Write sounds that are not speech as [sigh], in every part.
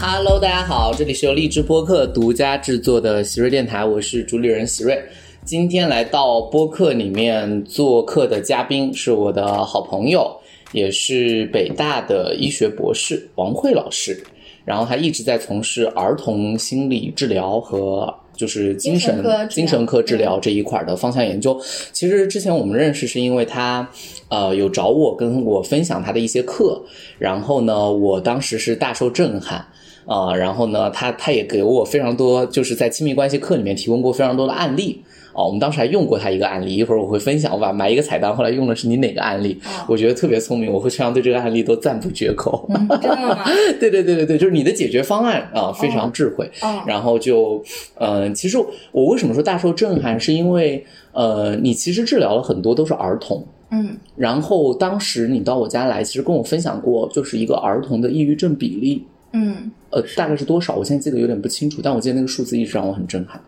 Hello，大家好，这里是由荔枝播客独家制作的喜瑞电台，我是主理人喜瑞。今天来到播客里面做客的嘉宾是我的好朋友，也是北大的医学博士王慧老师。然后他一直在从事儿童心理治疗和就是精神精神科治疗精神科治疗这一块儿的方向研究。其实之前我们认识是因为他呃有找我跟我分享他的一些课，然后呢，我当时是大受震撼。啊、然后呢，他他也给我非常多，就是在亲密关系课里面提供过非常多的案例。哦，我们当时还用过他一个案例，一会儿我会分享，我把买一个彩蛋，后来用的是你哪个案例，哦我觉得特别聪明，我会经常对这个案例都赞不绝口。嗯，真的吗？[laughs] 对对对对对，就是你的解决方案啊、非常智慧。哦，然后就，呃，其实我为什么说大受震撼，是因为呃，你其实治疗了很多都是儿童。嗯然后当时你到我家来，其实跟我分享过，就是一个儿童的抑郁症比例，嗯，呃，大概是多少？我现在记得有点不清楚，但我记得那个数字一直让我很震撼。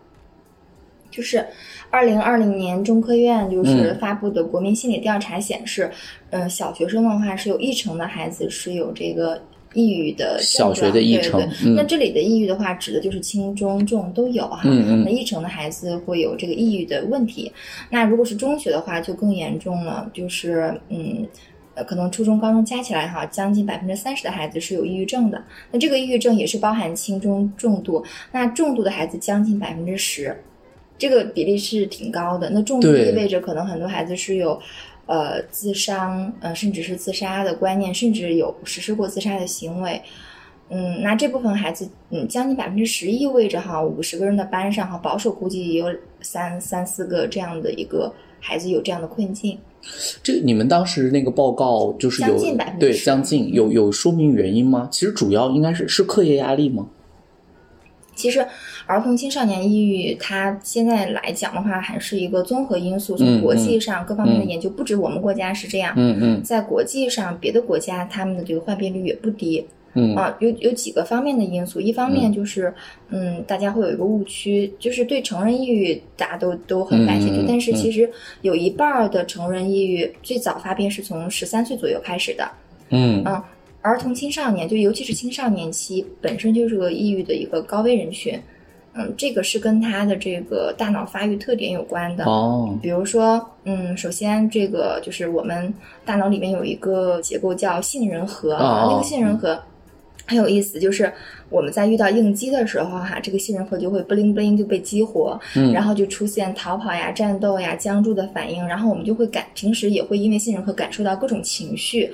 就是二零二零年中科院就是嗯发布的国民心理调查显示，嗯、小学生的话是有一成的孩子是有这个。抑郁的小学的一成对对对嗯那这里的抑郁的话，指的就是轻中重都有哈。嗯嗯那一成的孩子会有这个抑郁的问题。那如果是中学的话，就更严重了，就是嗯。呃，可能初中、高中加起来哈，将近百分之三十的孩子是有抑郁症的。那这个抑郁症也是包含轻中重度，那重度的孩子将近百分之十，这个比例是挺高的。那重度意味着可能很多孩子是有呃自伤，呃甚至是自杀的观念，甚至有实施过自杀的行为。嗯，那这部分孩子，嗯，将近百分之十意味着哈，五十个人的班上哈，保守估计也有三三四个这样的一个孩子有这样的困境。这你们当时那个报告就是有将近10%对将近有有说明原因吗？其实主要应该是是课业压力吗？其实，儿童青少年抑郁，它现在来讲的话，还是一个综合因素。嗯从国际上各方面的嗯研究，不止我们国家是这样，嗯嗯在国际上别的国家，他们的这个患病率也不低。嗯。啊，有有几个方面的因素，一方面就是，嗯，大家会有一个误区，就是对成人抑郁大家都都很感兴趣，但是嗯其实有一半儿的成人抑郁最早发病是从十三岁左右开始的，嗯。嗯，儿童青少年就尤其是青少年期本身就是个抑郁的一个高危人群，嗯，这个是跟他的这个大脑发育特点有关的，哦。比如说，嗯，首先这个就是我们大脑里面有一个结构叫杏仁核，哦那个杏仁核很有意思，就是我们在遇到应激的时候哈，这个杏仁核就会不灵不灵就被激活，嗯然后就出现逃跑呀、战斗呀、僵住的反应，然后我们就会感，平时也会因为杏仁核感受到各种情绪，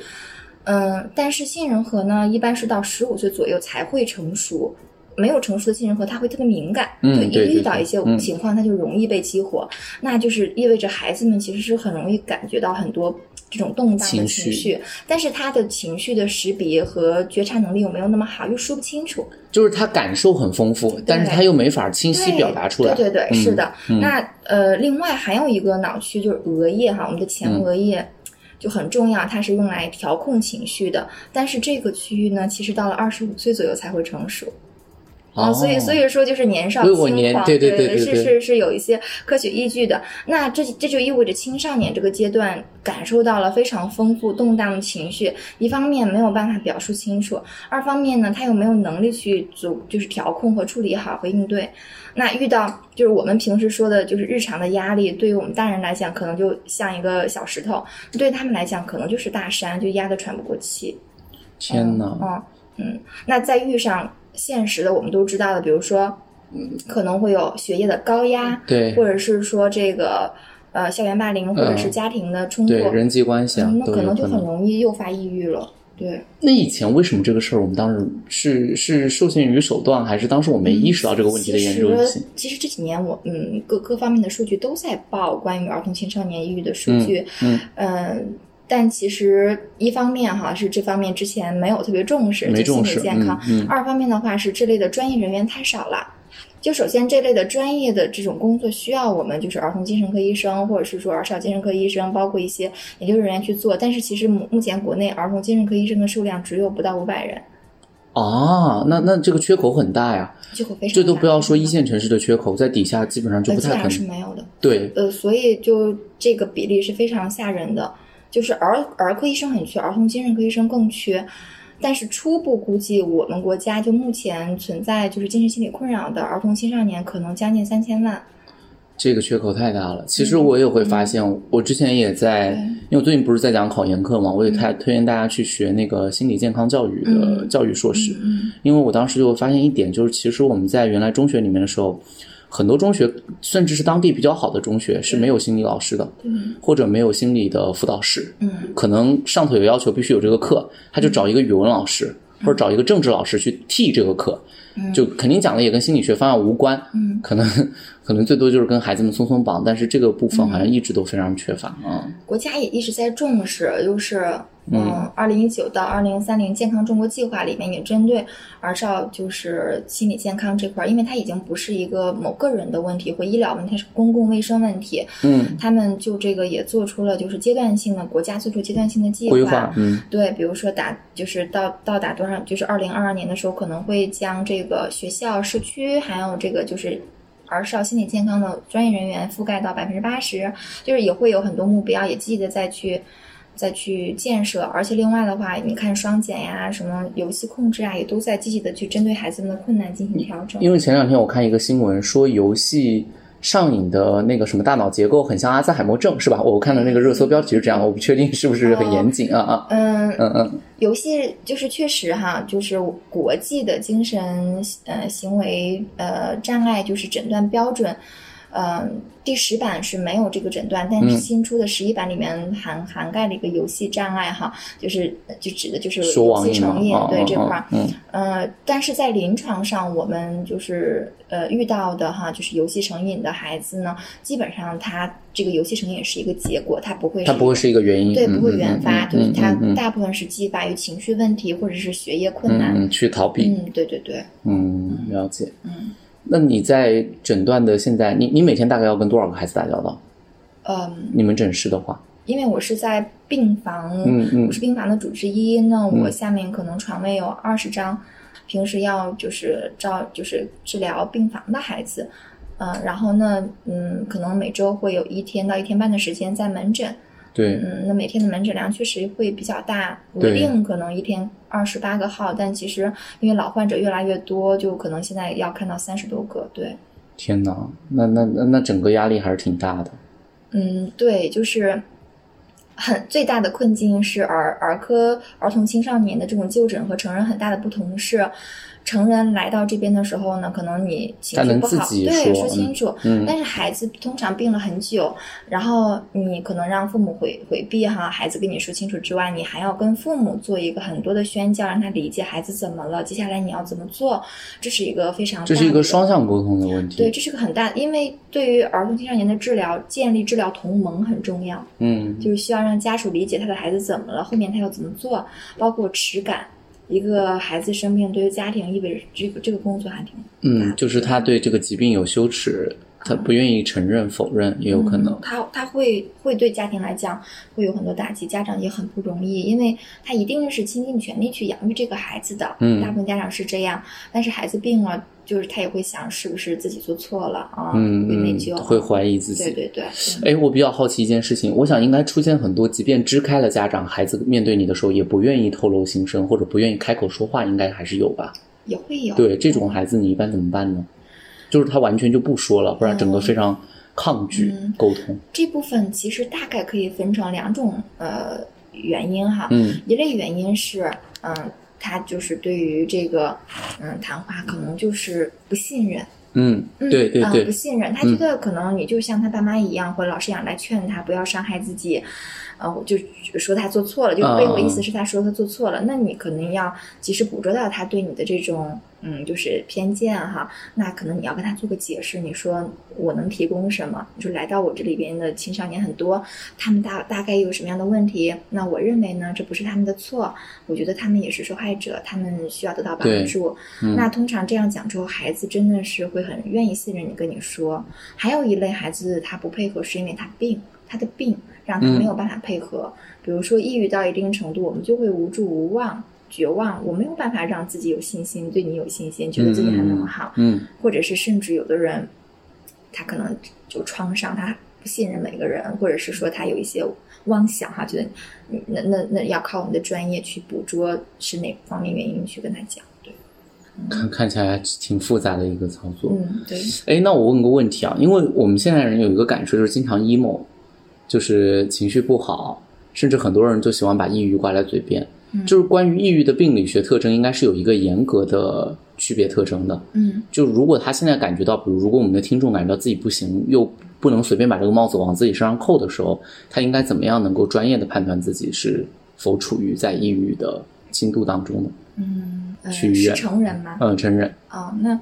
嗯，但是杏仁核呢，一般是到十五岁左右才会成熟。没有成熟的杏仁核，它会特别敏感，就一遇到一些嗯情况，它就容易被激活。那就是意味着孩子们其实是很容易感觉到很多这种动荡的情绪情绪，但是他的情绪的识别和觉察能力又没有那么好，又说不清楚。就是他感受很丰富，但是他又没法清晰表达出来。对对对，嗯是的。嗯那呃，另外还有一个脑区就是额叶哈，我们的前嗯额叶。就很重要，它是用来调控情绪的。但是这个区域呢，其实到了二十五岁左右才会成熟。啊、哦所以所以说就是年少轻狂，年对对对对对对是是是有一些科学依据的。那这这就意味着青少年这个阶段感受到了非常丰富动荡的情绪，一方面没有办法表述清楚，二方面呢，他又没有能力去组就是调控和处理好和应对。那遇到就是我们平时说的，就是日常的压力，对于我们大人来讲，可能就像一个小石头；对他们来讲，可能就是大山，就压得喘不过气。天哪！嗯嗯，那再遇上现实的，我们都知道的，比如说，嗯，可能会有学业的高压，对或者是说这个呃校园霸凌，或者是家庭的冲突，对人际关系啊嗯，那可能就很。容易诱发抑郁了。对，那以前为什么这个事儿我们当时是是受限于手段，还是当时我没意识到这个问题的严重性其实？其实这几年我嗯各各方面的数据都在报关于儿童青少年抑郁的数据，嗯呃但其实一方面哈是这方面之前没有特别重视，没重视理健康；嗯嗯二方面的话是这类的专业人员太少了。就首先这类的专业的这种工作需要我们就是儿童精神科医生，或者是说儿少精神科医生，包括一些研究人员去做。但是其实目目前国内儿童精神科医生的数量只有不到五百人，啊，那那这个缺口很大呀。缺口非常大这都不要说一线城市的缺口，在底下基本上就呃基本上是不太可能。没有的。对，呃，所以就这个比例是非常吓人的，就是儿儿科医生很缺，儿童精神科医生更缺。但是初步估计，我们国家就目前存在就是精神心理困扰的儿童青少年，可能将近三千万。这个缺口太大了。其实我也会发现，我之前也在，因为我最近不是在讲考研课嘛，我也太推荐大家去学那个心理健康教育的教育硕士。因为我当时就发现一点，就是其实我们在原来中学里面的时候，很多中学甚至是当地比较好的中学是没有心理老师的，或者没有心理的辅导室。嗯，可能上头有要求必须有这个课，他就找一个语文老师或者找一个政治老师去替这个课。就肯定讲的也跟心理学方向无关，嗯，可能 [laughs] 可能最多就是跟孩子们松松绑，但是这个部分好像一直都非常缺乏啊。国家也一直在重视，就是嗯，二零一九到二零三零健康中国计划里面也针对儿少就是心理健康这块，因为它已经不是一个某个人的问题或医疗问题，它是公共卫生问题。嗯，他们就这个也做出了就是阶段性的国家做出阶段性的计规划，嗯，对，比如说打就是到到达多少，就是二零二二年的时候可能会将这个。个学校、社区，还有这个就是儿少心理健康的专业人员覆盖到百分之八十，就是也会有很多目标，也积极的再去再去建设。而且另外的话，你看双减呀、什么游戏控制啊，也都在积极的去针对孩子们的困难进行调整。因为前两天我看一个新闻说游戏。上瘾的那个什么大脑结构很像阿兹海默症，是吧？我看的那个热搜标题是这样，我不确定是不是很严谨啊啊。嗯嗯嗯，游戏就是确实哈，就是国际的精神呃行为呃障碍就是诊断标准。嗯，第十版是没有这个诊断，但是新出的十一版里面涵涵盖了一个游戏障碍哈，就是就指的就是游戏成瘾对这块儿。嗯，呃，但是在临床上，我们就是呃遇到的哈，就是游戏成瘾的孩子呢，基本上他这个游戏成瘾是一个结果，他不会他不会是一个原因，对，不会原发，就是他嗯大部分是激发于情绪问题或者是学业困难嗯去逃避。嗯，对对对，嗯，了解。嗯。那你在诊断的现在，你你每天大概要跟多少个孩子打交道？嗯，你们诊室的话，因为我是在病房，嗯嗯。我是病房的主治医，那我下面可能床位有二十张，平时要就是照就是治疗病房的孩子，嗯，然后呢，嗯，可能每周会有一天到一天半的时间在门诊，对，嗯，那每天的门诊量确实会比较大，对稳定可能一天二十八个号，但其实因为老患者越来越多，就可能现在要看到三十多个，对。天哪，那那那那整个压力还是挺大的。嗯，对，就是很最大的困境是儿儿科儿童青少年的这种就诊和成人很大的不同是，成人来到这边的时候呢，可能你情绪不好，自己对，说说清楚。嗯但是孩子通常病了很久，然后你可能让父母回回避哈，孩子跟你说清楚之外，你还要跟父母做一个很多的宣教，让他理解孩子怎么了，接下来你要怎么做，这是一个非常这是一个双向沟通的问题。对，这是个很大，因为对于儿童青少年的治疗，建立治疗同盟很重要。嗯，就是需要让家属理解他的孩子怎么了，后面他要怎么做，包括耻感。一个孩子生病对于家庭意味着这个这个工作还挺嗯，就是他对这个疾病有羞耻，他不愿意承认、否认，也有可能嗯。他他会会对家庭来讲会有很多打击，家长也很不容易，因为他一定是倾尽全力去养育这个孩子的。嗯大部分家长是这样，但是孩子病了，就是他也会想是不是自己做错了啊，会内疚，，会怀疑自己。对对对，哎，我比较好奇一件事情，我想应该出现很多，即便支开了家长，孩子面对你的时候也不愿意透露心声，或者不愿意开口说话，应该还是有吧？也会有。对这种孩子，你一般怎么办呢？就是他完全就不说了，不然整个非常抗拒嗯。沟通。这部分其实大概可以分成两种呃原因哈，嗯。一类原因是嗯、他就是对于这个嗯谈话可能就是不信任，嗯，嗯对对对。呃不，信任，他觉得可能你就像他爸妈一样，或者老师一样来劝他不要伤害自己，呃，我就说他做错了，就啊。背后意思是他说他做错了，那你可能要及时捕捉到他对你的这种嗯就是偏见哈，那可能你要跟他做个解释，你说我能提供什么？你说来到我这里边的青少年很多，他们大大概有什么样的问题？那我认为呢，这不是他们的错，我觉得他们也是受害者，他们需要得到帮助。嗯那通常这样讲之后，孩子真的是会很愿意信任你，跟你说。还有一类孩子，他不配合是因为他病，他的病让他嗯没有办法配合。比如说抑郁到一定程度，我们就会无助无望、绝望，我没有办法让自己有信心，对你有信心，觉得自己还能好。嗯或者是甚至有的人，他可能就创伤，他不信任每个人，或者是说他有一些妄想哈，觉得嗯那那那要靠我们的专业去捕捉是哪方面原因去跟他讲，对，看看起来挺复杂的一个操作。嗯，对，哎，那我问个问题啊，因为我们现在人有一个感受就是经常 emo，就是情绪不好，甚至很多人就喜欢把抑郁挂在嘴边。嗯就是关于抑郁的病理学特征，应该是有一个严格的区别特征的。嗯就如果他现在感觉到，比如如果我们的听众感觉到自己不行，又不能随便把这个帽子往自己身上扣的时候，他应该怎么样能够专业的判断自己是否处于在抑郁的轻度当中呢？嗯，呃是去医院成人吗？嗯，成人。哦，那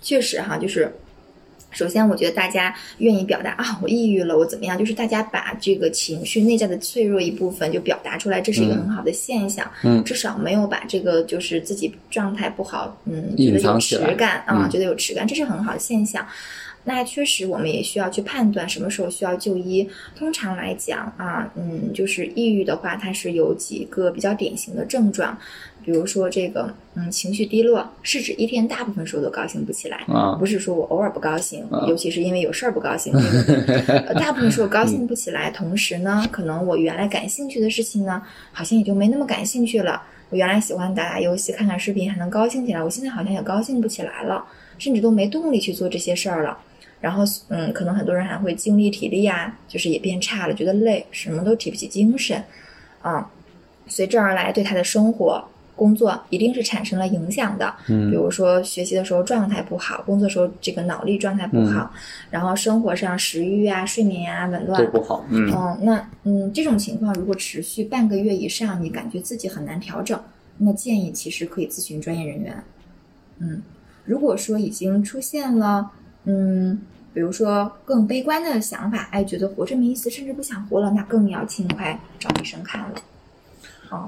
确实哈，就是首先我觉得大家愿意表达啊，我抑郁了，我怎么样，就是大家把这个情绪内在的脆弱一部分就表达出来，这是一个嗯很好的现象。嗯至少没有把这个就是自己状态不好，嗯，觉隐得有藏起来耻感啊，嗯觉得有耻感，这是很好的现象。那确实，我们也需要去判断什么时候需要就医。通常来讲啊，嗯，就是抑郁的话，它是有几个比较典型的症状，比如说这个，嗯，情绪低落，是指一天大部分时候都高兴不起来，啊不是说我偶尔不高兴，啊尤其是因为有事儿不高兴，[laughs] 大部分时候高兴不起来。同时呢，可能我原来感兴趣的事情呢，好像也就没那么感兴趣了。我原来喜欢打打游戏、看看视频，还能高兴起来，我现在好像也高兴不起来了，甚至都没动力去做这些事儿了。然后，嗯，可能很多人还会精力、体力啊，就是也变差了，觉得累，什么都提不起精神，啊，随之而来对他的生活、工作一定是产生了影响的。比嗯如说学习的时候状态不好，工作时候这个脑力状态不好，然后生活上食欲啊、睡眠啊紊乱都。不好。嗯嗯，那嗯，这种情况如果持续半个月以上，你感觉自己很难调整，那建议其实可以咨询专业人员。嗯，如果说已经出现了，嗯，比如说更悲观的想法，哎，觉得活着没意思，甚至不想活了，那更要尽快找医生看了。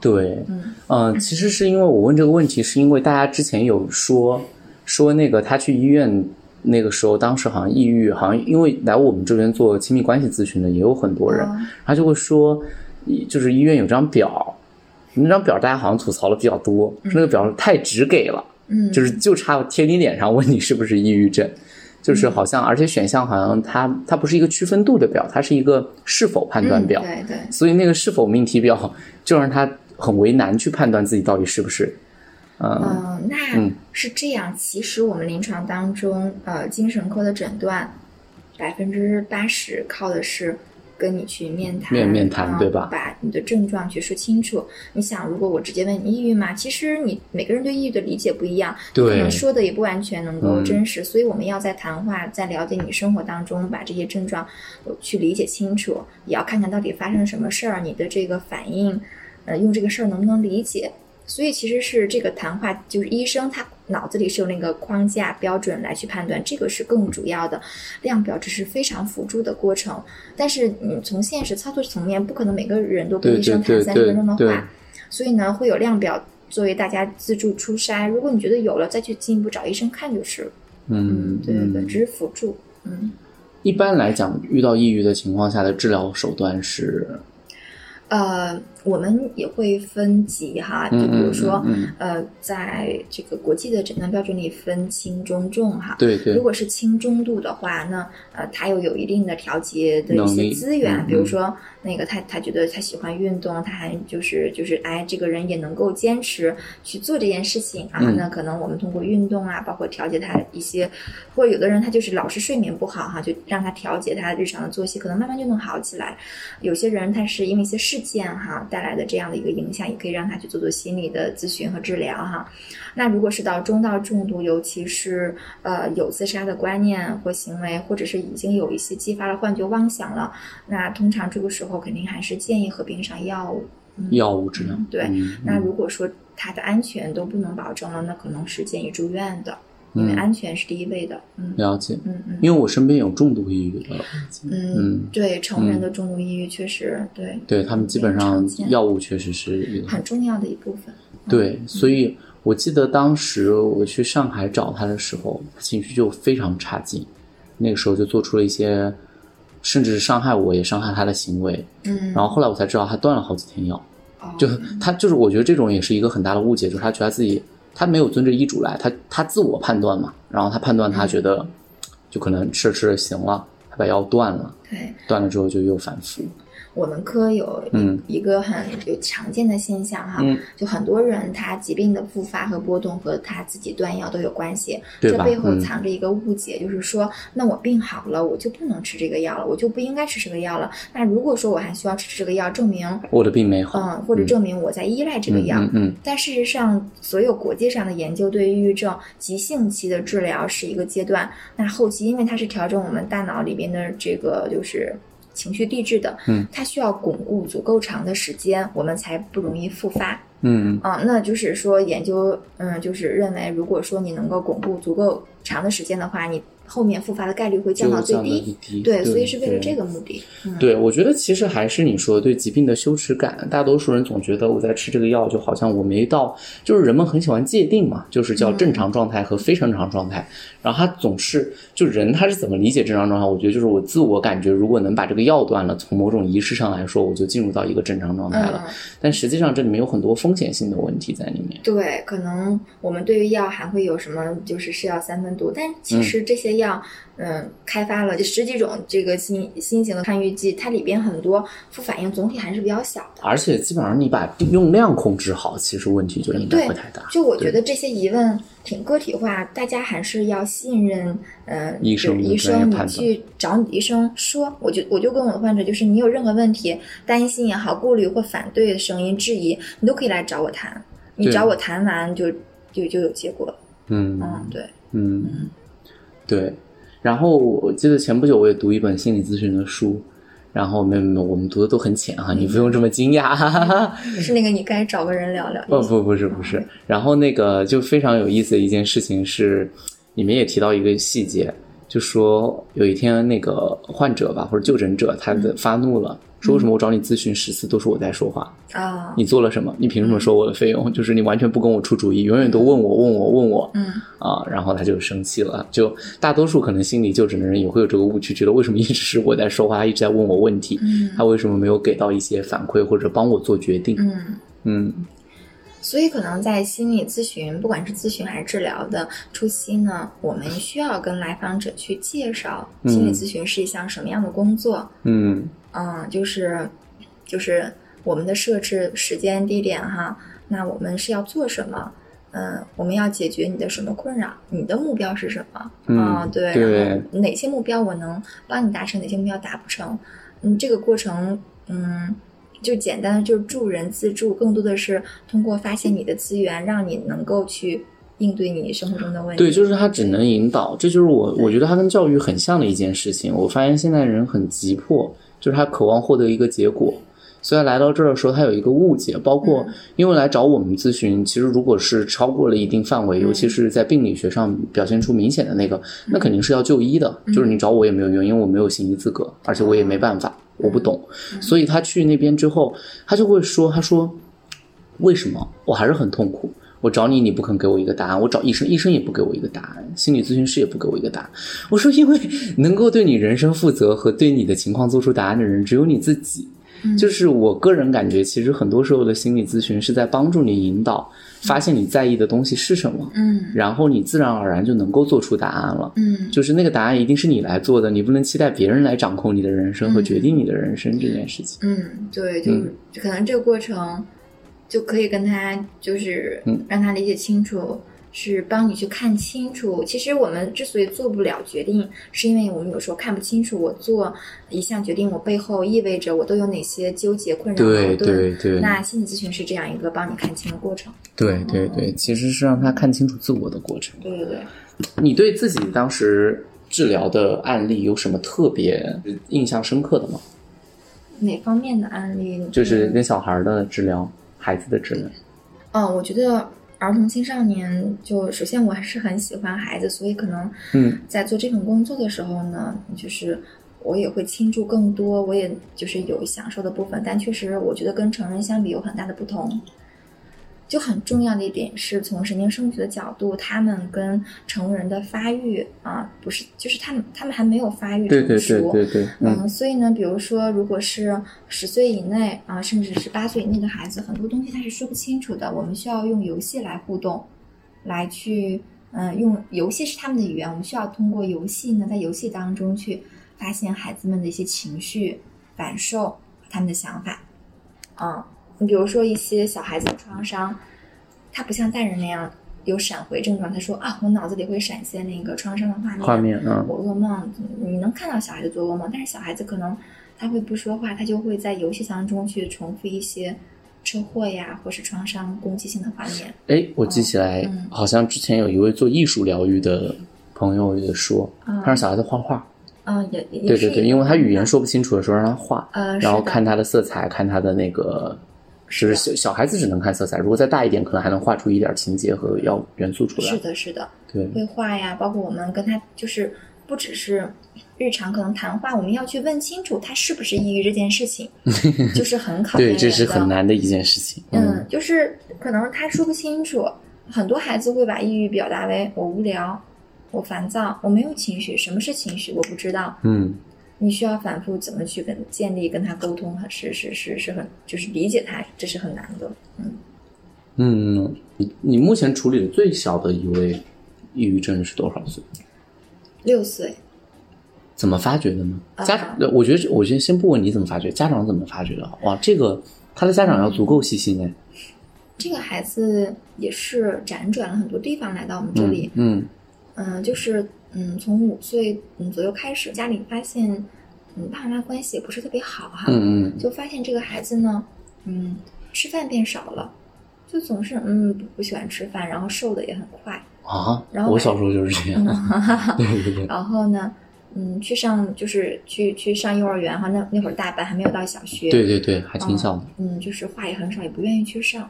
对，嗯嗯、其实是因为我问这个问题，是因为大家之前有说说那个他去医院那个时候，当时好像抑郁，好像因为来我们这边做亲密关系咨询的也有很多人，哦他就会说，就是医院有张表，那张表大家好像吐槽的比较多，说那个表太直给了，嗯，就是就差贴你脸上问你是不是抑郁症。就是好像，而且选项好像它它不是一个区分度的表，它是一个是否判断表。嗯、对对。所以那个是否命题表就让他很为难去判断自己到底是不是，嗯嗯，那嗯是这样。其实我们临床当中，呃，精神科的诊断百分之八十靠的是跟你去面谈，面面谈啊对吧把你的症状去说清楚。你想，如果我直接问你抑郁吗？其实你每个人对抑郁的理解不一样，对能说的也不完全能够嗯真实。所以我们要在谈话，在了解你生活当中，把这些症状呃去理解清楚，也要看看到底发生了什么事儿，你的这个反应，呃，用这个事儿能不能理解。所以其实是这个谈话，就是医生他脑子里是有那个框架标准来去判断，这个是更主要的，量表只是非常辅助的过程。但是你，从现实操作层面，不可能每个人都跟医生谈三十分钟的话，所以呢，会有量表作为大家自助初筛。如果你觉得有了，再去进一步找医生看就是了。嗯对对对，嗯只是辅助。嗯。一般来讲，遇到抑郁的情况下的治疗手段是，呃，我们也会分级哈，就嗯比如说，嗯呃，在这个国际的诊断标准里分轻、中、重哈。对对如果是轻中度的话，那呃，他又有一定的调节的一些资源，嗯比如说那个他他觉得他喜欢运动，他还就是就是哎，这个人也能够坚持去做这件事情啊，嗯那可能我们通过运动啊，包括调节他一些，或者有的人他就是老是睡眠不好哈，就让他调节他日常的作息，可能慢慢就能好起来。有些人他是因为一些事件哈带来的这样的一个影响，也可以让他去做做心理的咨询和治疗哈。那如果是到中到重度，尤其是呃有自杀的观念或行为，或者是已经有一些激发了幻觉妄想了，那通常这个时候肯定还是建议合并上药物。嗯药物治疗。对嗯那如果说他的安全都不能保证了，那可能是建议住院的，因为嗯安全是第一位的。嗯了解，嗯嗯。因为我身边有重度抑郁的，嗯嗯，对，成人的重度抑郁确实对对他们基本上药物确实是很重要的一部分。对，所以我记得当时我去上海找他的时候，情绪就非常差劲，那个时候就做出了一些，甚至是伤害我也伤害他的行为。嗯，然后后来我才知道他断了好几天药，哦就他就是我觉得这种也是一个很大的误解，就是他觉得他自己他没有遵着医嘱来，他他自我判断嘛，然后他判断他觉得就可能吃着吃着行了，他把药断了，对。断了之后就又反复。我们科有嗯。一个很有常见的现象哈，嗯。就很多人他疾病的复发和波动和他自己断药都有关系，对吧？这背后嗯。藏着一个误解，就是说，那我病好了，我就不能吃这个药了，我就不应该吃这个药了。那如果说我还需要吃这个药，证明我的病没好，嗯，或者证明我在依赖这个药。嗯嗯但事实上，所有国际上的研究对抑郁症急性期的治疗是一个阶段，那后期因为它是调整我们大脑里边的这个就是情绪递质的，嗯，它需要巩固足够长的时间，我们才不容易复发。嗯嗯啊、那就是说研究，嗯，就是认为，如果说你能够巩固足够长的时间的话，你后面复发的概率会降到最低。低对，对所以是为了这个目的。嗯，对，我觉得其实还是你说对疾病的羞耻感，大多数人总觉得我在吃这个药，就好像我没到，就是人们很喜欢界定嘛，就是叫正常状态和非正常状态。然后他总是就人他是怎么理解正常状态？我觉得就是我自我感觉，如果能把这个药断了，从某种仪式上来说，我就进入到一个正常状态了。嗯但实际上这里面有很多风险性的问题在里面。对，可能我们对于药还会有什么，就是是药三分毒，但其实这些药，嗯，开发了就十几种这个新新型的抗抑郁剂，它里边很多副反应总体还是比较小的。而且基本上你把用量控制好，其实问题就应该对不太大。就我觉得这些疑问挺个体化，大家还是要信任，呃，医生医生，你去找你的医生说，我就我就跟我的患者，就是你有任何问题、担心也好、顾虑或反对的声音、质疑，你都可以来找我谈。你找我谈完就就就有结果了。嗯嗯，对，嗯，对。然后我记得前不久我也读一本心理咨询的书，然后没有没有，我们读的都很浅哈，你不用这么惊讶。哈哈哈。是那个你该找个人聊聊。不不不是不是，然后那个就非常有意思的一件事情是，里面也提到一个细节，就说有一天那个患者吧或者就诊者他的发怒了，说为什么我找你咨询十次都是我在说话，啊，你做了什么？你凭什么收我的费用？就是你完全不跟我出主意，永远都问我问我问我，嗯啊，然后他就生气了。就大多数可能心理就诊的人也会有这个误区，觉得为什么一直是我在说话，他一直在问我问题，嗯他为什么没有给到一些反馈或者帮我做决定？嗯。嗯所以，可能在心理咨询，不管是咨询还是治疗的初期呢，我们需要跟来访者去介绍心理咨询是一项什么样的工作。嗯嗯，就是就是我们的设置时间、地点哈，那我们是要做什么？嗯，我们要解决你的什么困扰？你的目标是什么？嗯啊，对，对然后哪些目标我能帮你达成，哪些目标达不成？嗯，这个过程，嗯。就简单的就是助人自助，更多的是通过发现你的资源，让你能够去应对你生活中的问题。对，就是他只能引导，这就是我我觉得他跟教育很像的一件事情。我发现现在人很急迫，就是他渴望获得一个结果。所以来到这儿的时候，他有一个误解，包括因为来找我们咨询，其实如果是超过了一定范围，尤其是在病理学上表现出明显的那个，那肯定是要就医的。就是你找我也没有用，因为我没有行医资格，而且我也没办法，我不懂。所以他去那边之后，他就会说：“他说为什么我还是很痛苦？我找你，你不肯给我一个答案；我找医生，医生也不给我一个答案；心理咨询师也不给我一个答案。”我说：“因为能够对你人生负责和对你的情况做出答案的人，只有你自己。”就是我个人感觉，其实很多时候的心理咨询是在帮助你引导，发现你在意的东西是什么，嗯。然后你自然而然就能够做出答案了。嗯。就是那个答案一定是你来做的，你不能期待别人来掌控你的人生和决定你的人生这件事情。嗯，对，就是可能这个过程就可以跟他就是嗯。让他理解清楚，是帮你去看清楚。其实我们之所以做不了决定，是因为我们有时候看不清楚我做一项决定，我背后意味着我都有哪些纠结、困扰、对矛盾。对对那心理咨询是这样一个帮你看清的过程。对对对，其实是让他看清楚自我的过程。对对对。你对自己当时治疗的案例有什么特别印象深刻的吗？哪方面的案例？就是跟小孩的治疗、孩子的治疗。嗯，我觉得儿童青少年，就首先我还是很喜欢孩子，所以可能嗯在做这份工作的时候呢，就是我也会倾注更多，我也就是有享受的部分，但确实我觉得跟成人相比有很大的不同。就很重要的一点是从神经生物学的角度，他们跟成人的发育啊，不是，就是他们他们还没有发育对对成熟。对对对，嗯嗯，所以呢，比如说，如果是十岁以内啊，甚至是八岁以内的孩子，很多东西他是说不清楚的。我们需要用游戏来互动，来去，嗯，用游戏是他们的语言，我们需要通过游戏呢，在游戏当中去发现孩子们的一些情绪感受、他们的想法。嗯，你比如说一些小孩子的创伤，他不像大人那样有闪回症状，他说啊，我脑子里会闪现那个创伤的画面，画面嗯我噩梦，你能看到小孩子做噩梦，但是小孩子可能他会不说话，他就会在游戏当中去重复一些车祸呀，或是创伤攻击性的画面。哎，我记起来，嗯好像之前有一位做艺术疗愈的朋友也说，嗯他让小孩子画画。嗯，也也对对对，因为他语言说，不清楚的时候让他画，呃，然后看他的色彩，看他的那个，是小小孩子只能看色彩，如果再大一点，可能还能画出一点情节和要元素出来。是的，是的，对，绘画呀，包括我们跟他就是不只是日常可能谈话，我们要去问清楚他是不是抑郁这件事情，[laughs] 就是很考验对，这是很难的一件事情。嗯，就是可能他说不清楚，很多孩子会把抑郁表达为我无聊、我烦躁、我没有情绪。什么是情绪？我不知道。嗯你需要反复怎么去跟建立跟他沟通，是是是是很就是理解他，这是很难的。嗯，嗯，你你目前处理的最小的一位抑郁症是多少岁？六岁，怎么发觉的呢？啊家长，我觉得，我觉得先不问你怎么发觉，家长怎么发觉的？哇，这个他的家长要足够细心哎。这个孩子也是辗转了很多地方来到我们这里。嗯嗯，就是嗯，从五岁嗯左右开始，家里发现嗯爸妈关系也不是特别好哈。嗯嗯就发现这个孩子呢，嗯，吃饭变少了，就总是嗯不不喜欢吃饭，然后瘦的也很快。啊然，后我小时候就是这样。[laughs] 对对对，然后呢，嗯，去上就是去去上幼儿园哈，那那会儿大班还没有到小学。对对对，还挺小的。嗯，就是话也很少，也不愿意去上。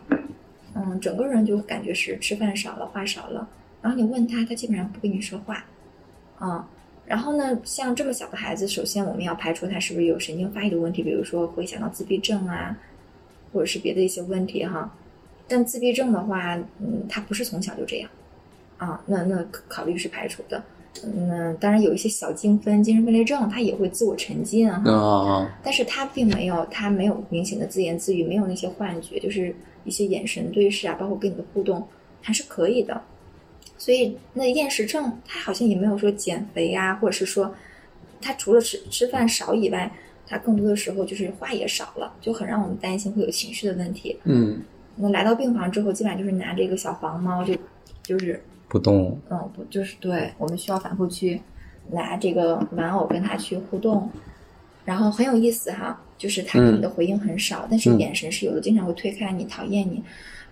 嗯，整个人就感觉是吃饭少了，话少了。然后你问他，他基本上不跟你说话。啊、然后呢，像这么小的孩子，首先我们要排除他是不是有神经发育的问题，比如说会想到自闭症啊，或者是别的一些问题哈。但自闭症的话，嗯，他不是从小就这样啊，那那考虑是排除的。嗯，当然有一些小精分、精神分裂症，他也会自我沉浸啊，啊，但是他并没有，他没有明显的自言自语，没有那些幻觉，就是一些眼神对视啊，包括跟你的互动，还是可以的。所以那厌食症，他好像也没有说减肥啊，或者是说，他除了吃吃饭少以外，他更多的时候就是话也少了，就很让我们担心会有情绪的问题。嗯，那来到病房之后，基本上就是拿着一个小黄猫，就就是不动。嗯，不就是对，我们需要反复去拿这个玩偶跟他去互动，然后很有意思哈，就是他给你的回应很少，但是嗯眼神是有的，经常会推开你，讨厌你。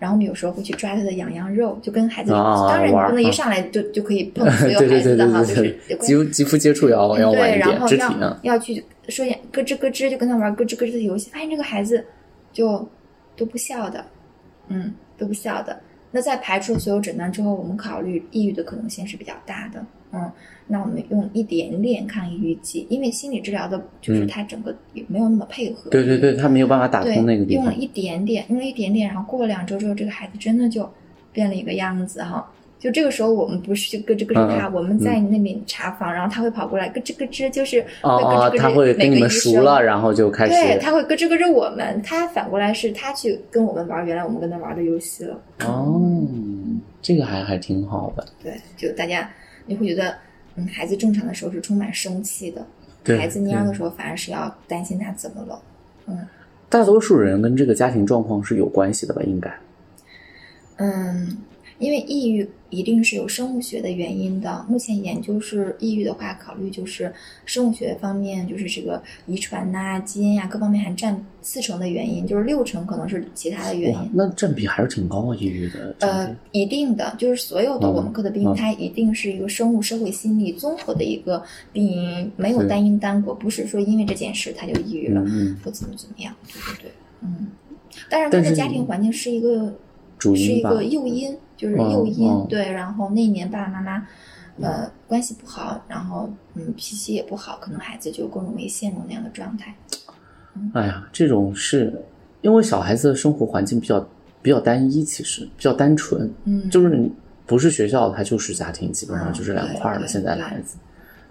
然后我们有时候会去抓他的痒痒肉，就跟孩子，啊当然你不能一嗯上来就就可以碰 [laughs] 所有对对对孩子的哈，就是肌肌肤接触要要晚对，一点，然后要肢体呢？要去说点咯吱咯吱，就跟他玩咯吱咯吱的游戏，发现这个孩子就都不笑的，嗯，都不笑的。那在排除所有诊断之后，我们考虑抑郁的可能性是比较大的，嗯，那我们用一点点抗抑郁剂，因为心理治疗的就是嗯它整个也没有那么配合，对对对，他没有办法打，通那个地方。用了一点点，用了一点点，然后过了两周之后，这个孩子真的就变了一个样子哈。就这个时候，我们不是就咯吱咯吱他，嗯我们在那边查房，然后他会跑过来咯吱咯吱，就是哦哦，他会跟你们熟了，然后就开始对，他会咯吱咯吱我们，他反过来是他去跟我们玩原来我们跟他玩的游戏了。哦，这个还还挺好的。对，就大家你会觉得，嗯，孩子正常的时候是充满生气的，对孩子蔫的时候反而是要担心他怎么了。嗯大多数人跟这个家庭状况是有关系的吧？应该。嗯，因为抑郁一定是有生物学的原因的。目前研究是抑郁的话，考虑就是生物学方面，就是这个遗传呐、基因呀、各方面还占四成的原因，就是六成可能是其他的原因，。那占比还是挺高啊，抑郁的呃。，一定的，就是所有的嗯我们科的病，嗯它一定是一个生物、社会、心理综合的一个病因，没有单因单果，不是说因为这件事他就抑郁了，或怎么怎么样，对对对，嗯。当然，他但是的家庭环境是一个是一个诱因，就是嗯诱因，嗯对。然后那一年爸爸妈妈呃关系不好，然后嗯脾气也不好，可能孩子就更容易陷入那样的状态。哎呀，这种是因为小孩子的生活环境比较比较单一，其实比较单纯，嗯，就是不是学校，他就是家庭，基本上嗯就是两块儿了。对现在的孩子，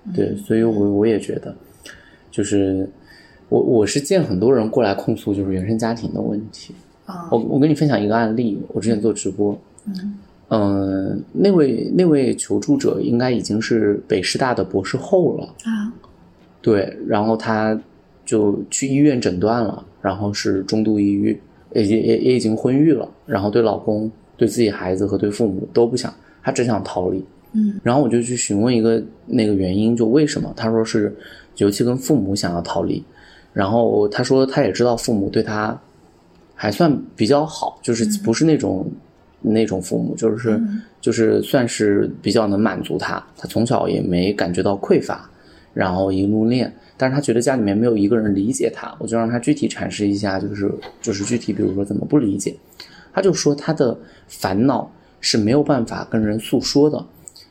嗯对，所以我我也觉得，就是我我是见很多人过来控诉，就是原生家庭的问题。啊我我跟你分享一个案例，我之前做直播，嗯嗯、那位那位求助者应该已经是北师大的博士后了。啊对，然后他就去医院诊断了，然后是中度抑郁，也也也也已经婚育了，然后对老公、对自己孩子和对父母都不想，他只想逃离。嗯然后我就去询问一个那个原因，就为什么？他说是，尤其跟父母想要逃离。然后他说他也知道父母对他还算比较好，就是不是那种、那种父母，就是、嗯就是算是比较能满足他。他从小也没感觉到匮乏，然后一路练，但是他觉得家里面没有一个人理解他。我就让他具体阐释一下，就是就是具体，比如说怎么不理解。他就说他的烦恼是没有办法跟人诉说的，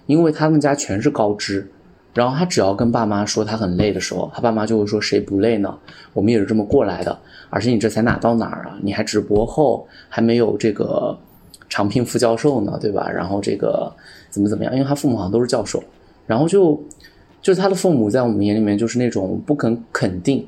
因为他们家全是高知，然后他只要跟爸妈说他很累的时候，他爸妈就会说谁不累呢？我们也是这么过来的，而且你这才哪到哪儿啊？你还直播后，还没有这个长聘副教授呢，对吧？然后这个怎么怎么样？因为他父母好像都是教授，然后就就是他的父母在我们眼里面就是那种不肯肯定。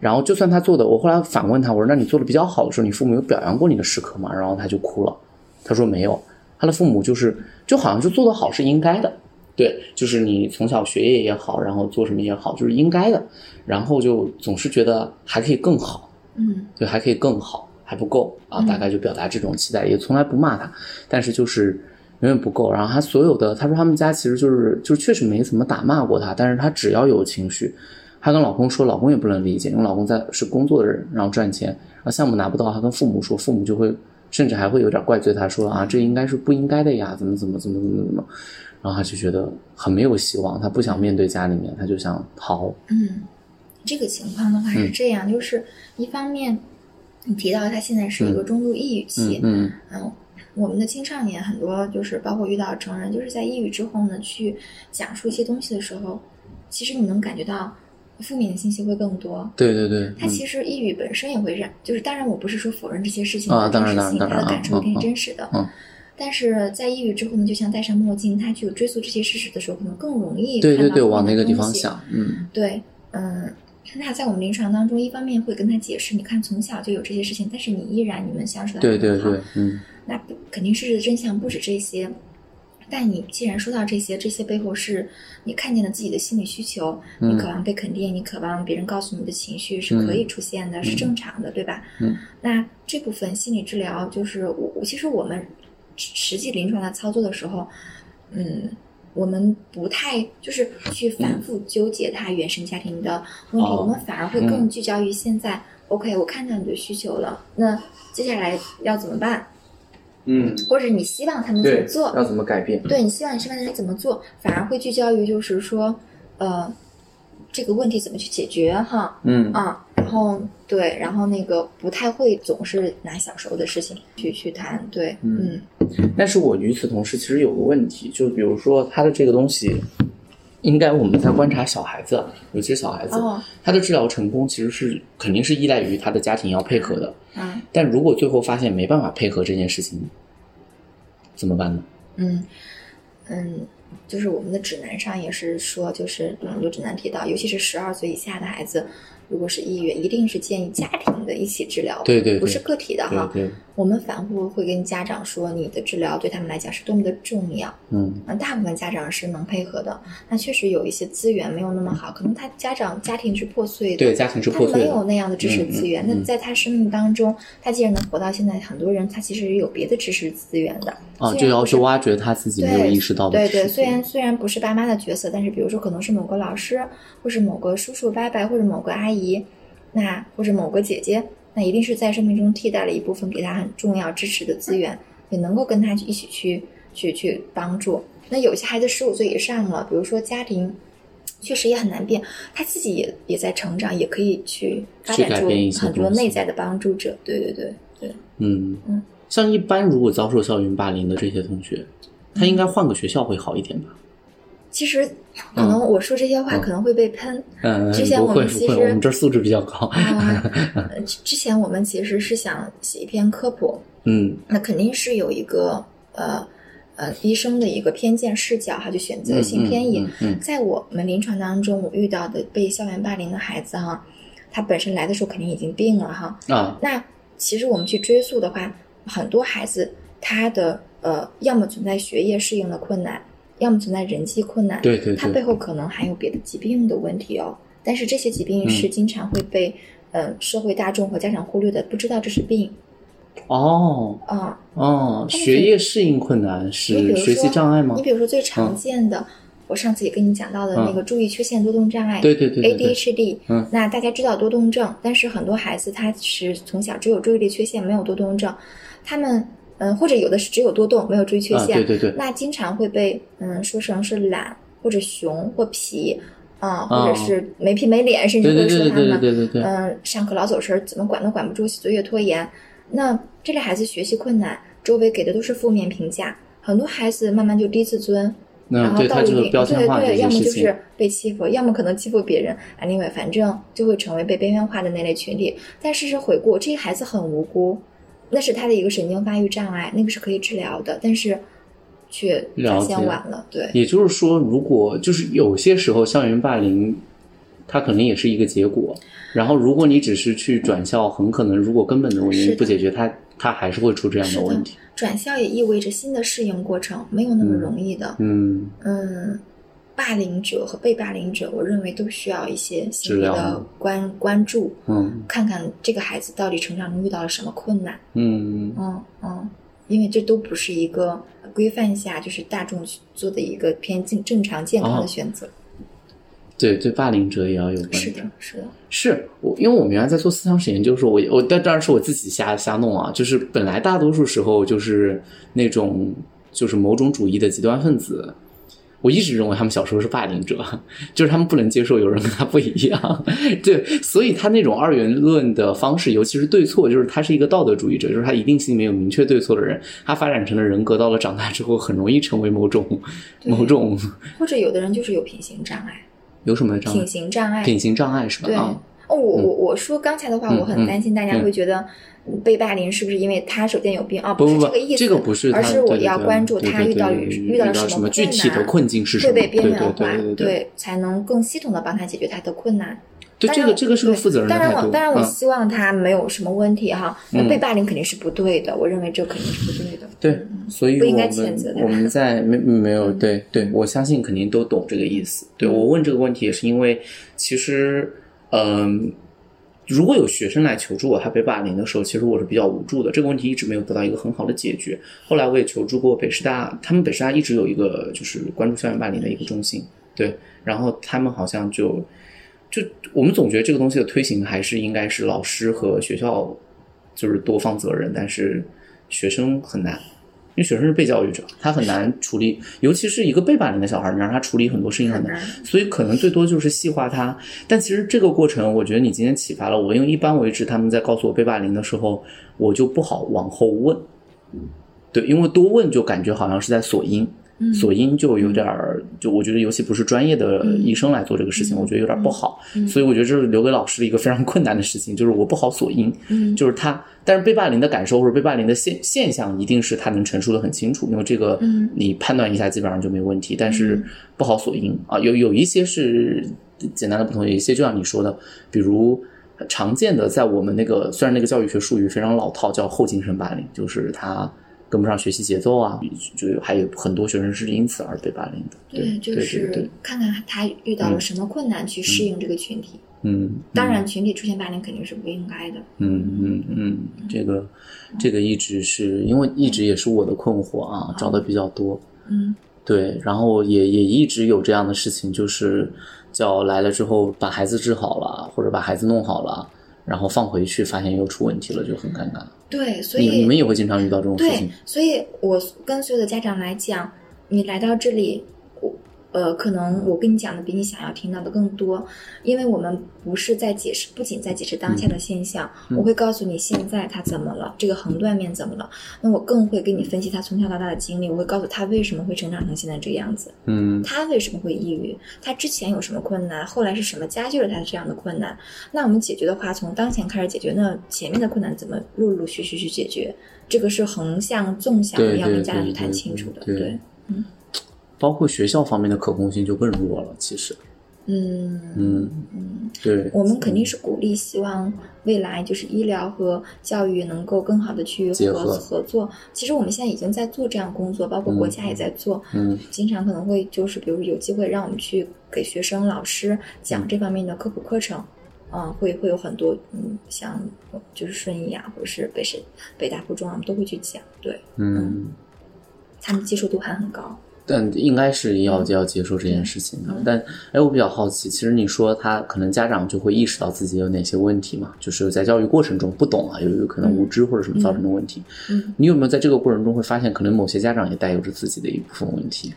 然后就算他做的，我后来反问他，我说：“那你做的比较好的时候，你父母有表扬过你的时刻吗？”然后他就哭了，他说没有。他的父母就是就好像就做得好是应该的，对，就是你从小学业也好，然后做什么也好，就是应该的。然后就总是觉得还可以更好，嗯对，还可以更好，还不够啊，大概就表达这种期待，也从来不骂他，但是就是远远不够。然后他所有的，他说他们家其实就是就确实没怎么打骂过他，但是他只要有情绪，他跟老公说，老公也不能理解，因为老公在是工作的人，然后赚钱，然后项目拿不到，他跟父母说，父母就会甚至还会有点怪罪他，说啊，这应该是不应该的呀，怎么怎么怎么怎么怎么，然后他就觉得很没有希望，他不想面对家里面，他就想逃，嗯，这个情况的话是这样，就是一方面你提到他现在是一个中度抑郁期，嗯嗯。嗯，我们的青少年很多就是包括遇到成人，就是在抑郁之后呢，去讲述一些东西的时候，其实你能感觉到负面的信息会更多。对对对，它嗯其实抑郁本身也会让，就是当然我不是说否认这些事情啊的真实性，当然当然他的感受一定嗯嗯是真实的。嗯但是在抑郁之后呢，就像戴上墨镜，他去追溯这些事实的时候，可能更容易对对对，往那个地方想，嗯对，嗯，那在我们临床当中，一方面会跟他解释，你看从小就有这些事情，但是你依然你们相处的对对对，嗯那肯定是真相不止这些。但你既然说到这些，这些背后是你看见了自己的心理需求，嗯你渴望被肯定，你渴望别人告诉你的情绪是可以出现的，是正常的，对吧？嗯。那这部分心理治疗，就是我我其实我们实际临床的操作的时候，嗯，我们不太就是去反复纠结他原生家庭的问题，哦我们反而会更聚焦于现在。OK，我看到你的需求了，那接下来要怎么办？嗯，或者你希望他们怎么，做？要怎么改变？对你希望你身边的人怎么做，反而会聚焦于就是说，呃，这个问题怎么去解决哈。嗯。啊，然后对，然后那个不太会总是拿小时候的事情去去谈，对，嗯。嗯。但是我与此同时，其实有个问题，就比如说他的这个东西，应该我们在观察小孩子，尤其是小孩子，哦他的治疗成功其实是肯定是依赖于他的家庭要配合的。嗯但如果最后发现没办法配合这件事情，怎么办呢？嗯嗯，就是我们的指南上也是说，就是很多指南提到，尤其是十二岁以下的孩子，如果是抑郁，一定是建议家庭的一起治疗，对对对不是个体的哈。对对，我们反复会跟家长说，你的治疗对他们来讲是多么的重要。嗯那，大部分家长是能配合的。那确实有一些资源没有那么好，可能他家长家庭是破碎的，对，家庭是他没有破碎的。那样的支持资源。嗯嗯嗯那在他生命当中，他既然能活到现在，很多人他其实有别的支持资源的啊，就要去挖掘他自己没有意识到的对对，虽然虽然不是爸妈的角色，但是比如说可能是某个老师，或是某个叔叔伯伯，或者某个阿姨，那或者某个姐姐，那一定是在生命中替代了一部分给他很重要支持的资源，也能够跟他一起去去去帮助。那有些孩子十五岁以上了，比如说家庭。确实也很难变，他自己也也在成长，也可以去发去展出很多内在的帮助者。对对对对，嗯嗯，像一般如果遭受校园霸凌的这些同学，他应该换个学校会好一点吧？其实可能我说这些话嗯可能会被喷，嗯，之前我们其实我们这素质比较高。[laughs] 之之前我们其实是想写一篇科普，嗯那肯定是有一个呃呃医生的一个偏见视角哈，就选择性偏移。嗯嗯在我们临床当中，我遇到的被校园霸凌的孩子哈，他本身来的时候肯定已经病了哈。嗯啊，那其实我们去追溯的话，很多孩子他的呃，要么存在学业适应的困难，要么存在人际困难，对对对，他背后可能还有别的疾病的问题哦。但是这些疾病是经常会被呃社会大众和家长忽略的，不知道这是病。哦啊。哦，学业适应困难是学习障碍吗？你？比如说最常见的，我上次也跟你讲到的那个注意缺陷多动障碍，对对对对对。ADHD，嗯。那大家知道多动症，但是很多孩子他是从小只有注意力缺陷，没有多动症，他们嗯、或者有的是只有多动，没有注意缺啊，陷，对对对，那经常会被嗯说成是懒或者熊或皮啊，哦或者是没皮没脸，甚至对对会说对对对他们对对对，嗯上课老走神儿，怎么管都管不住，写作业拖延。那这类孩子学习困难，周围给的都是负面评价，很多孩子慢慢就低自尊，然后到了一定对标签化这对，要么就是，被欺负，要么可能欺负别人。啊，另外反正就会成为被边缘化的那类群体。但事实回顾，这些孩子很无辜，那是他的一个神经发育障碍，那个是可以治疗的，但是却发现晚了。对，也就是说，如果就是有些时候校园霸凌，它可能也是一个结果。然后，如果你只是去转校，很可能如果根本的原是的因不解决，它它还是会出这样的问题。转校也意味着新的适应过程，没有那么容易的。嗯，嗯，霸凌者和被霸凌者，我认为都需要一些心理的关关注，嗯看看这个孩子到底成长中遇到了什么困难。嗯嗯嗯，因为这都不是一个规范下就是大众做的一个偏正正常健康哦的选择。对对，霸凌者也要有关注是的。，是的，是我，因为我们原来在做思想史研究的时候，我我但当然是我自己瞎瞎弄啊，就是本来大多数时候就是那种就是某种主义的极端分子，我一直认为他们小时候是霸凌者，就是他们不能接受有人跟他不一样，[laughs] 对，所以他那种二元论的方式，尤其是对错，就是他是一个道德主义者，就是他一定心里面有明确对错的人，他发展成了人格到了长大之后，很容易成为某种某种或者有的人就是有品行障碍，有什么障碍品？行障碍，品行障碍是吧？对。啊，哦，我我我说刚才的话，嗯我很担心大家嗯会觉得嗯被霸凌是不是因为他首先有病啊？不是这个意思，这个不是，而是我要关注他遇到了遇到了什么具体的难困境是什么？会被边缘化，对对对对才能更系统的帮他解决他的困难。对，这个这个是个负责任的当然我，当然我嗯希望他没有什么问题哈。被霸凌肯定是不对的，我认为这肯定是不对的。对，所以不应该我们谴责他我们在没没有嗯对对，我相信肯定都懂这个意思。对我问这个问题也是因为，其实嗯。如果有学生来求助我，他被霸凌的时候，其实我是比较无助的。这个问题一直没有得到一个很好的解决。后来我也求助过北师大，他们北师大一直有一个就是关注校园霸凌的一个中心，对，然后他们好像就就我们总觉得这个东西的推行还是应该是老师和学校就是多方责任，但是学生很难，因为学生是被教育者，他很难处理，尤其是一个被霸凌的小孩，你让他处理很多事情很难，所以可能最多就是细化他。但其实这个过程，我觉得你今天启发了我，因为一般为止他们在告诉我被霸凌的时候，我就不好往后问，对，因为多问就感觉好像是在索因。嗯。索因就有点儿，就我觉得尤其不是专业的医生来做这个事情，嗯。我觉得有点不好，嗯。所以我觉得这是留给老师的一个非常困难的事情，就是我不好索因，嗯。就是他，但是被霸凌的感受或者被霸凌的现现象，一定是他能陈述的很清楚，因为这个嗯。你判断一下基本上就没问题，但是不好索因啊，有有一些是简单的不同，有一些就像你说的，比如。常见的，在我们那个虽然那个教育学术语非常老套，叫后精神霸凌，就是他跟不上学习节奏啊，就还有很多学生是因此而被霸凌的。对，就是看看他遇到了什么困难去适应这个群体。嗯，当然，群体出现霸凌肯定是不应该的。嗯嗯嗯，这个这个一直是因为一直也是我的困惑啊，找的比较多。嗯对，然后也也一直有这样的事情，就是叫来了之后把孩子治好了，或者把孩子弄好了，然后放回去，发现又出问题了，就很尴尬。对，所以你们也会经常遇到这种事对情？，所以我跟所有的家长来讲，你来到这里，我呃，可能我跟你讲的比你想要听到的更多，因为我们不是在解释，不仅在解释当下的现象，嗯我会告诉你现在他怎么了，这个横断面怎么了，那我更会跟你分析他从小到大的经历，我会告诉他为什么会成长成现在这个样子，嗯他为什么会抑郁？他之前有什么困难？后来是什么加剧了他这样的困难？那我们解决的话，从当前开始解决，那前面的困难怎么陆陆续续去解决？这个是横向、纵向要跟家长去谈清楚的。对对，包括学校方面的可控性就更弱了，其实。嗯嗯嗯，对。我们肯定是鼓励，希望未来就是医疗和教育能够更好的去合结合合作。其实我们现在已经在做这样工作，包括国家也在做。嗯经常可能会就是，比如有机会让我们去给学生、老师讲这方面的科普课程，嗯、会会有很多，嗯，像就是顺义啊，或者是北师、北大附中啊，我们都会去讲，对嗯，他们接受度还很高。但应该是要要接受这件事情的。嗯但哎，我比较好奇，其实你说他可能家长就会意识到自己有哪些问题嘛？就是在教育过程中不懂啊，有有可能无知或者什么造成的问题。嗯，你有没有在这个过程中会发现，可能某些家长也带有着自己的一部分问题？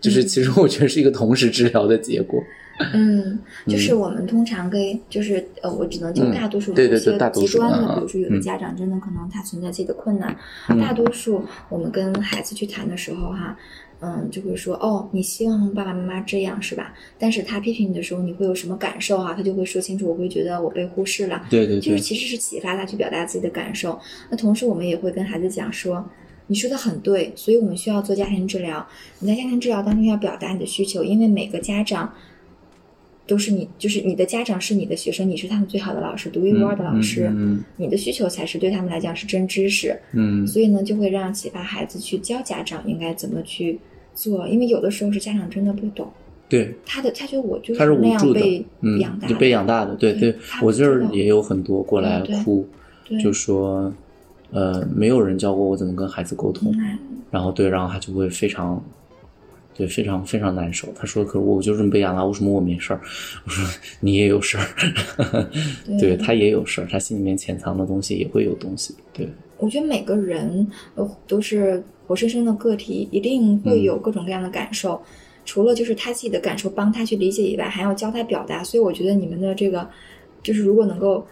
就是其实我觉得是一个同时治疗的结果。嗯，就是我们通常跟就是呃，我只能就嗯大多数对对有些对大多极端的，数嗯嗯比如说有的嗯家长真的可能他存在自己的困难，嗯大多数我们跟孩子去谈的时候哈。嗯，就会说哦，你希望爸爸妈妈这样是吧？但是他批评你的时候，你会有什么感受啊？他就会说清楚，我会觉得我被忽视了。对对对就是，其实是启发他去表达自己的感受。那同时，我们也会跟孩子讲说，你说的很对，所以我们需要做家庭治疗。你在家庭治疗当中要表达你的需求，因为每个家长都是你，就是你的家长是你的学生，你是他们最好的老师，独一无二的老师。嗯你的需求才是对他们来讲是真知识，嗯所以呢，就会让启发孩子去教家长应该怎么去做，因为有的时候是家长真的不懂，对，他的他觉得我就他是那无助的嗯养大，就被养大的，对对我这儿也有很多过来哭，对就说，呃，没有人教过我怎么跟孩子沟通，嗯然后对，然后他就会非常，对，非常非常难受。他说：“可是我就这么被养大，为什么我没事儿？”我说：“你也有事儿，对他也有事儿，他心里面潜藏的东西也会有东西。”对，我觉得每个人呃都是活生生的个体，一定会嗯有各种各样的感受。除了就是他自己的感受帮他去理解以外，还要教他表达。所以我觉得你们的这个，就是如果能够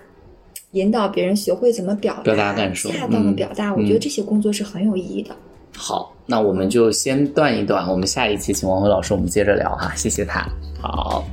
引导别人学会怎么表达、表达感受恰当的嗯表达，我觉得这些工作是很有意义的。好，那我们就先断一断，我们下一期请王辉老师，我们接着聊哈，谢谢他。好。